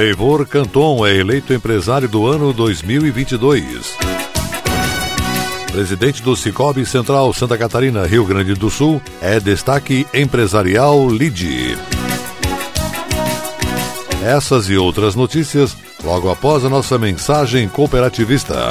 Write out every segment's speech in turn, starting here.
Eivor Canton é eleito empresário do ano 2022. Presidente do Cicobi Central Santa Catarina, Rio Grande do Sul, é destaque empresarial LIDE. Essas e outras notícias logo após a nossa mensagem cooperativista.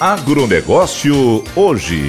Agronegócio hoje.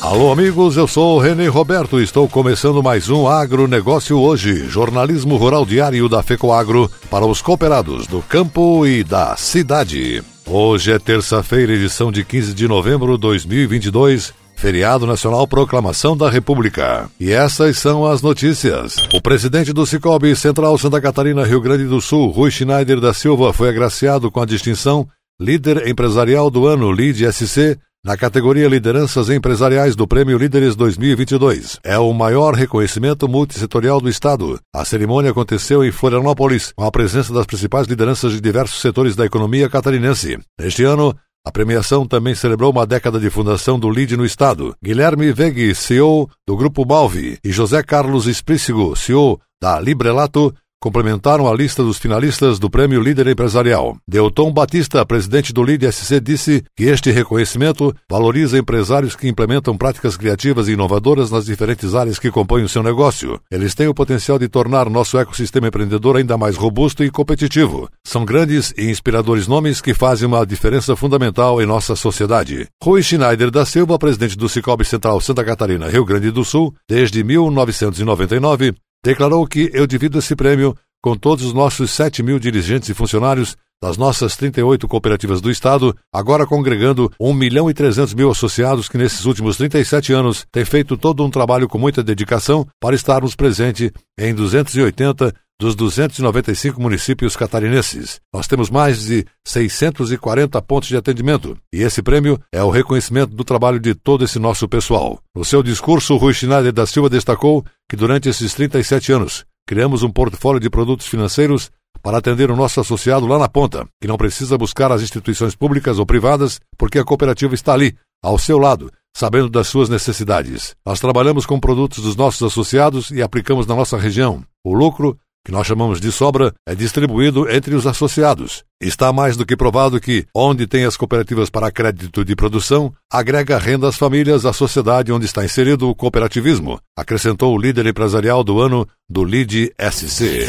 Alô, amigos, eu sou o René Roberto e estou começando mais um Agronegócio hoje, jornalismo rural diário da FECOAGRO para os cooperados do campo e da cidade. Hoje é terça-feira, edição de 15 de novembro de 2022, Feriado Nacional Proclamação da República. E essas são as notícias. O presidente do Cicobi Central Santa Catarina, Rio Grande do Sul, Rui Schneider da Silva, foi agraciado com a distinção Líder Empresarial do Ano, LID-SC, na categoria Lideranças Empresariais do Prêmio Líderes 2022. É o maior reconhecimento multissetorial do Estado. A cerimônia aconteceu em Florianópolis, com a presença das principais lideranças de diversos setores da economia catarinense. Este ano, a premiação também celebrou uma década de fundação do LID no Estado. Guilherme Vegui, CEO do Grupo Malvi, e José Carlos Esprícigo, CEO da Librelato, complementaram a lista dos finalistas do Prêmio Líder Empresarial. Delton Batista, presidente do LIDE SC, disse que este reconhecimento valoriza empresários que implementam práticas criativas e inovadoras nas diferentes áreas que compõem o seu negócio. Eles têm o potencial de tornar nosso ecossistema empreendedor ainda mais robusto e competitivo. São grandes e inspiradores nomes que fazem uma diferença fundamental em nossa sociedade. Rui Schneider da Silva, presidente do Cicobi Central Santa Catarina, Rio Grande do Sul, desde 1999, declarou que eu divido esse prêmio com todos os nossos 7 mil dirigentes e funcionários das nossas 38 cooperativas do Estado, agora congregando 1 milhão e 300 mil associados que nesses últimos 37 anos têm feito todo um trabalho com muita dedicação para estarmos presentes em 280 dos 295 municípios catarinenses. Nós temos mais de 640 pontos de atendimento e esse prêmio é o reconhecimento do trabalho de todo esse nosso pessoal. No seu discurso, Rui Schneider da Silva destacou que durante esses 37 anos criamos um portfólio de produtos financeiros para atender o nosso associado lá na ponta, que não precisa buscar as instituições públicas ou privadas, porque a cooperativa está ali, ao seu lado, sabendo das suas necessidades. Nós trabalhamos com produtos dos nossos associados e aplicamos na nossa região. O lucro que nós chamamos de sobra, é distribuído entre os associados. Está mais do que provado que, onde tem as cooperativas para crédito de produção, agrega renda às famílias à sociedade onde está inserido o cooperativismo, acrescentou o líder empresarial do ano do LID SC.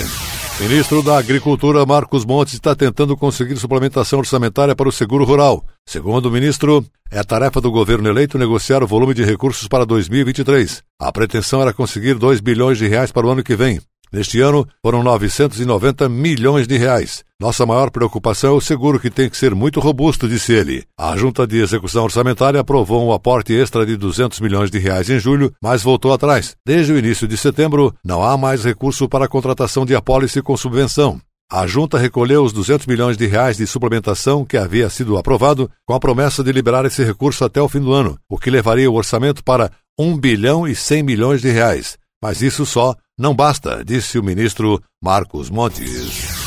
Ministro da Agricultura Marcos Montes está tentando conseguir suplementação orçamentária para o seguro rural. Segundo o ministro, é tarefa do governo eleito negociar o volume de recursos para 2023. A pretensão era conseguir 2 bilhões de reais para o ano que vem. Neste ano, foram 990 milhões de reais. Nossa maior preocupação é o seguro que tem que ser muito robusto, disse ele. A Junta de Execução Orçamentária aprovou um aporte extra de 200 milhões de reais em julho, mas voltou atrás. Desde o início de setembro, não há mais recurso para a contratação de apólice com subvenção. A junta recolheu os 200 milhões de reais de suplementação que havia sido aprovado, com a promessa de liberar esse recurso até o fim do ano, o que levaria o orçamento para 1 bilhão e 100 milhões de reais. Mas isso só não basta, disse o ministro Marcos Montes.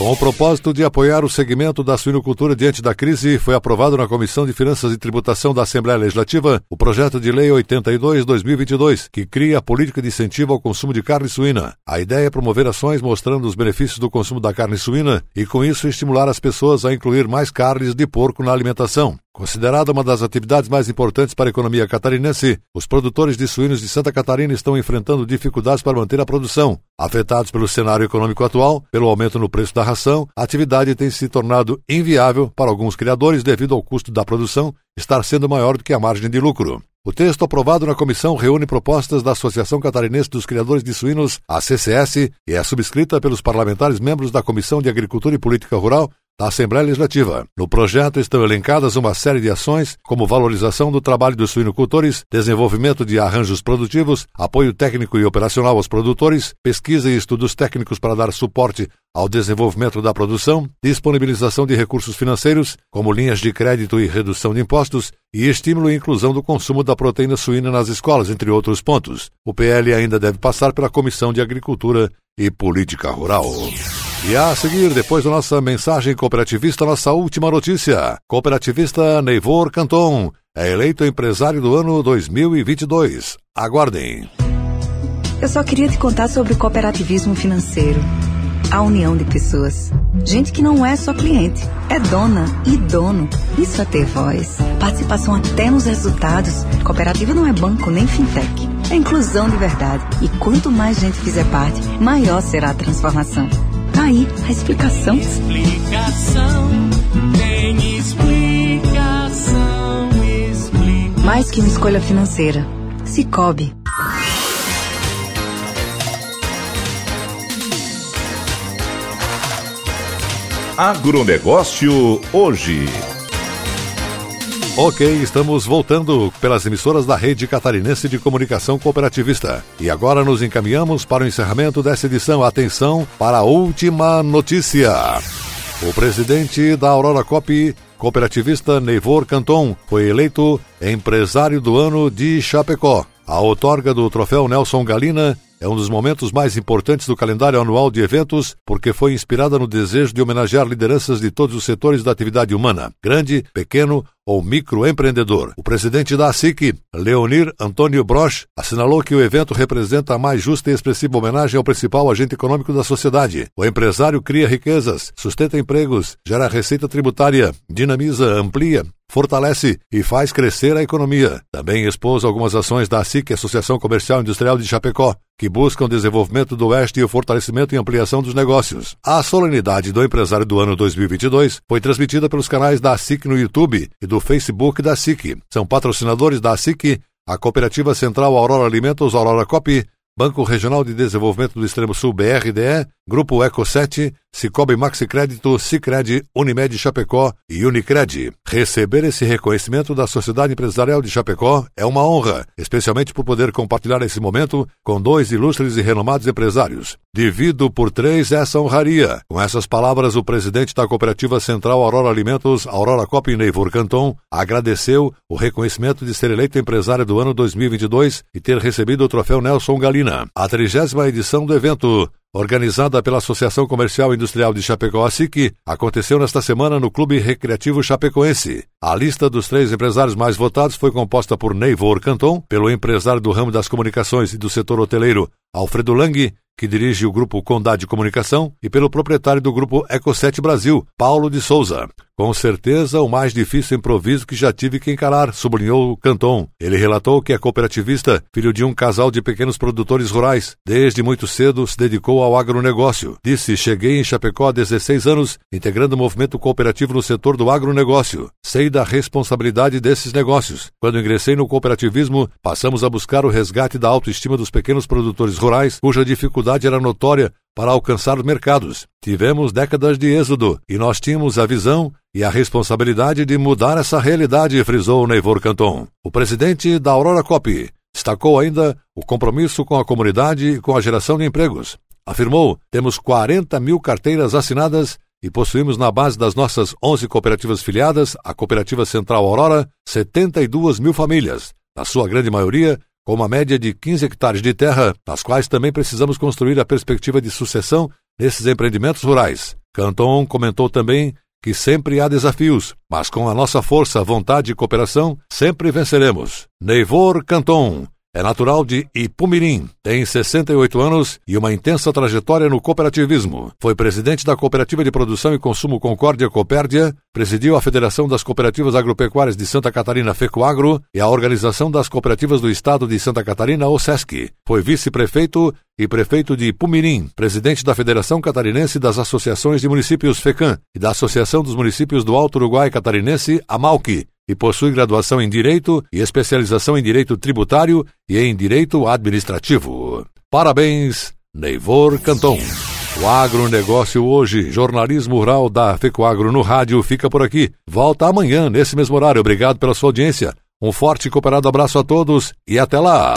Com o propósito de apoiar o segmento da suinocultura diante da crise, foi aprovado na Comissão de Finanças e Tributação da Assembleia Legislativa o projeto de Lei 82-2022, que cria a política de incentivo ao consumo de carne suína. A ideia é promover ações mostrando os benefícios do consumo da carne suína e, com isso, estimular as pessoas a incluir mais carnes de porco na alimentação. Considerada uma das atividades mais importantes para a economia catarinense, os produtores de suínos de Santa Catarina estão enfrentando dificuldades para manter a produção. Afetados pelo cenário econômico atual, pelo aumento no preço da ração, a atividade tem se tornado inviável para alguns criadores devido ao custo da produção estar sendo maior do que a margem de lucro. O texto aprovado na comissão reúne propostas da Associação Catarinense dos Criadores de Suínos, a CCS, e é subscrita pelos parlamentares membros da Comissão de Agricultura e Política Rural da Assembleia Legislativa. No projeto estão elencadas uma série de ações, como valorização do trabalho dos suinocultores, desenvolvimento de arranjos produtivos, apoio técnico e operacional aos produtores, pesquisa e estudos técnicos para dar suporte ao desenvolvimento da produção, disponibilização de recursos financeiros, como linhas de crédito e redução de impostos, e estímulo e inclusão do consumo da proteína suína nas escolas, entre outros pontos. O PL ainda deve passar pela Comissão de Agricultura e Política Rural. E a seguir, depois da nossa mensagem cooperativista, nossa última notícia. Cooperativista Neivor Canton é eleito empresário do ano 2022. Aguardem. Eu só queria te contar sobre o cooperativismo financeiro. A união de pessoas. Gente que não é só cliente, é dona e dono. Isso é ter voz. Participação até nos resultados. Cooperativa não é banco nem fintech. É inclusão de verdade. E quanto mais gente fizer parte, maior será a transformação. Tá aí a explicação. Explicação, tem explicação, explicação. Mais que uma escolha financeira. Cicobi. Agronegócio hoje. Ok, estamos voltando pelas emissoras da Rede Catarinense de Comunicação Cooperativista. E agora nos encaminhamos para o encerramento dessa edição. Atenção para a última notícia. O presidente da Aurora Cop, cooperativista Neivor Canton, foi eleito empresário do ano de Chapecó. A outorga do troféu Nelson Galina é um dos momentos mais importantes do calendário anual de eventos porque foi inspirada no desejo de homenagear lideranças de todos os setores da atividade humana, grande, pequeno ou microempreendedor. O presidente da ASIC, Leonir Antônio Broch, assinalou que o evento representa a mais justa e expressiva homenagem ao principal agente econômico da sociedade. O empresário cria riquezas, sustenta empregos, gera receita tributária, dinamiza, amplia, fortalece e faz crescer a economia. Também expôs algumas ações da ASIC, Associação Comercial Industrial de Chapecó, que buscam o desenvolvimento do Oeste e o fortalecimento e ampliação dos negócios. A solenidade do empresário do ano 2022 foi transmitida pelos canais da ASIC no YouTube e do Facebook da ASIC. São patrocinadores da ASIC, a Cooperativa Central Aurora Alimentos Aurora Cop, Banco Regional de Desenvolvimento do Extremo Sul BRDE, Grupo Eco 7, Cicobi Maxi Crédito, Cicred, Unimed Chapecó e Unicred. Receber esse reconhecimento da Sociedade Empresarial de Chapecó é uma honra, especialmente por poder compartilhar esse momento com dois ilustres e renomados empresários. Divido por três essa honraria. Com essas palavras, o presidente da Cooperativa Central Aurora Alimentos, Aurora Cop Neivor Canton, agradeceu o reconhecimento de ser eleito empresário do ano 2022 e ter recebido o troféu Nelson Galina. A trigésima edição do evento organizada pela Associação Comercial Industrial de Chapecó, SIC, aconteceu nesta semana no Clube Recreativo Chapecoense. A lista dos três empresários mais votados foi composta por Neivor Canton, pelo empresário do ramo das comunicações e do setor hoteleiro, Alfredo Lang, que dirige o grupo Condade Comunicação, e pelo proprietário do grupo Eco7 Brasil, Paulo de Souza. Com certeza, o mais difícil improviso que já tive que encarar, sublinhou Canton. Ele relatou que é cooperativista, filho de um casal de pequenos produtores rurais. Desde muito cedo se dedicou ao agronegócio. Disse: Cheguei em Chapecó há 16 anos, integrando o movimento cooperativo no setor do agronegócio. Sei da responsabilidade desses negócios. Quando ingressei no cooperativismo, passamos a buscar o resgate da autoestima dos pequenos produtores rurais, cuja dificuldade era notória para alcançar os mercados. Tivemos décadas de êxodo e nós tínhamos a visão e a responsabilidade de mudar essa realidade, frisou Neivor Canton. O presidente da Aurora Cop destacou ainda o compromisso com a comunidade e com a geração de empregos. afirmou: temos 40 mil carteiras assinadas e possuímos na base das nossas 11 cooperativas filiadas, a Cooperativa Central Aurora, 72 mil famílias, na sua grande maioria com uma média de 15 hectares de terra, nas quais também precisamos construir a perspectiva de sucessão nesses empreendimentos rurais. Canton comentou também que sempre há desafios, mas com a nossa força, vontade e cooperação, sempre venceremos. Neivor Canton é natural de Ipumirim, tem 68 anos e uma intensa trajetória no cooperativismo. Foi presidente da Cooperativa de Produção e Consumo Concórdia Copérdia, presidiu a Federação das Cooperativas Agropecuárias de Santa Catarina FECOAGRO e a Organização das Cooperativas do Estado de Santa Catarina OSESC. Foi vice-prefeito e prefeito de Pumirim, presidente da Federação Catarinense das Associações de Municípios FECAM e da Associação dos Municípios do Alto Uruguai Catarinense, AMALC, e possui graduação em Direito e especialização em Direito Tributário e em Direito Administrativo. Parabéns, Neivor Canton. O agronegócio hoje, jornalismo rural da FECOAGRO no rádio, fica por aqui. Volta amanhã, nesse mesmo horário. Obrigado pela sua audiência. Um forte e cooperado abraço a todos e até lá!